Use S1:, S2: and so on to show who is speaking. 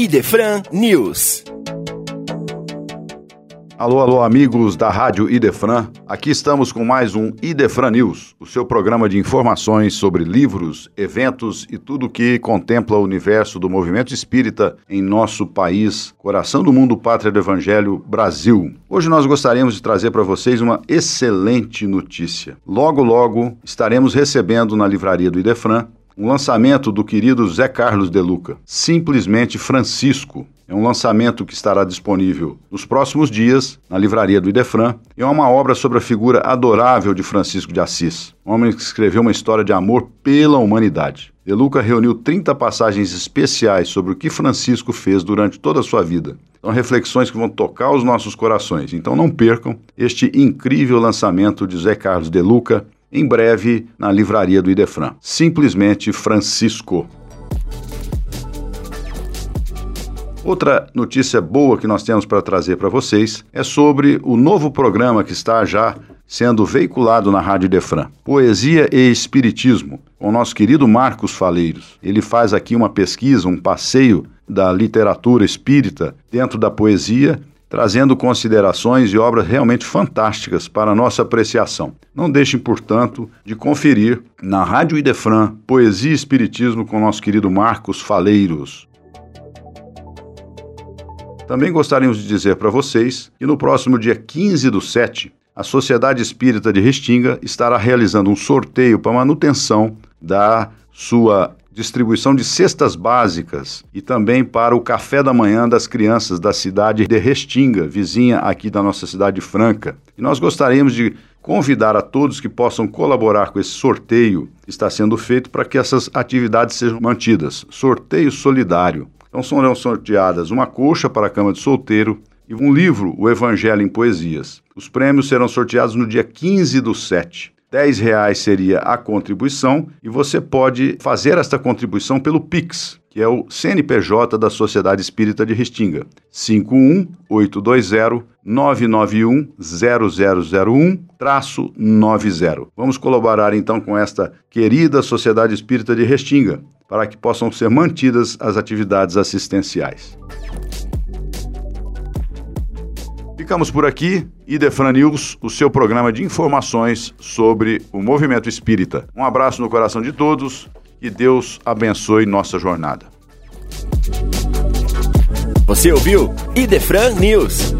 S1: Idefran News.
S2: Alô, alô, amigos da Rádio Idefran. Aqui estamos com mais um Idefran News, o seu programa de informações sobre livros, eventos e tudo o que contempla o universo do movimento espírita em nosso país, coração do mundo, pátria do Evangelho, Brasil. Hoje nós gostaríamos de trazer para vocês uma excelente notícia. Logo, logo estaremos recebendo na livraria do Idefran um lançamento do querido Zé Carlos De Luca, simplesmente Francisco. É um lançamento que estará disponível nos próximos dias na livraria do Idefran. É uma obra sobre a figura adorável de Francisco de Assis, um homem que escreveu uma história de amor pela humanidade. De Luca reuniu 30 passagens especiais sobre o que Francisco fez durante toda a sua vida. São reflexões que vão tocar os nossos corações. Então não percam este incrível lançamento de Zé Carlos De Luca, em breve na livraria do Idefran. Simplesmente Francisco. Outra notícia boa que nós temos para trazer para vocês é sobre o novo programa que está já sendo veiculado na Rádio Idefran, Poesia e Espiritismo, com o nosso querido Marcos Faleiros. Ele faz aqui uma pesquisa, um passeio da literatura espírita dentro da poesia trazendo considerações e obras realmente fantásticas para nossa apreciação. Não deixem, portanto, de conferir na Rádio Idefran Poesia e Espiritismo com nosso querido Marcos Faleiros. Também gostaríamos de dizer para vocês que no próximo dia 15 do 7, a Sociedade Espírita de Restinga estará realizando um sorteio para manutenção da sua distribuição de cestas básicas e também para o café da manhã das crianças da cidade de Restinga, vizinha aqui da nossa cidade franca. E nós gostaríamos de convidar a todos que possam colaborar com esse sorteio que está sendo feito para que essas atividades sejam mantidas. Sorteio solidário. Então serão sorteadas uma coxa para a cama de solteiro e um livro, O Evangelho em Poesias. Os prêmios serão sorteados no dia 15 do 7. 10 reais seria a contribuição e você pode fazer esta contribuição pelo Pix, que é o CNPJ da Sociedade Espírita de Restinga, 51820 991 0001-90. Vamos colaborar então com esta querida Sociedade Espírita de Restinga, para que possam ser mantidas as atividades assistenciais. Ficamos por aqui. Idefran News, o seu programa de informações sobre o movimento espírita. Um abraço no coração de todos e Deus abençoe nossa jornada.
S1: Você ouviu Idefran News.